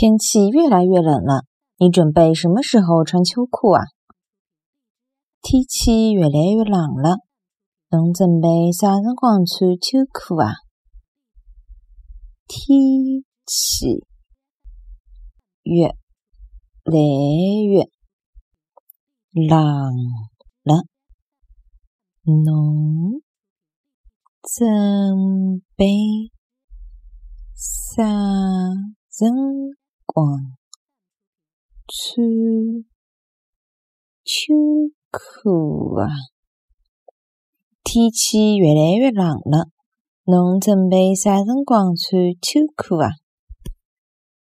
天气越来越冷了，你准备什么时候穿秋裤啊？天气越来越冷了，侬准备啥辰光穿秋裤啊？天气越来越冷了，侬准备啥辰？光穿秋裤啊！天气越来越冷了，侬准备啥辰光穿秋裤啊？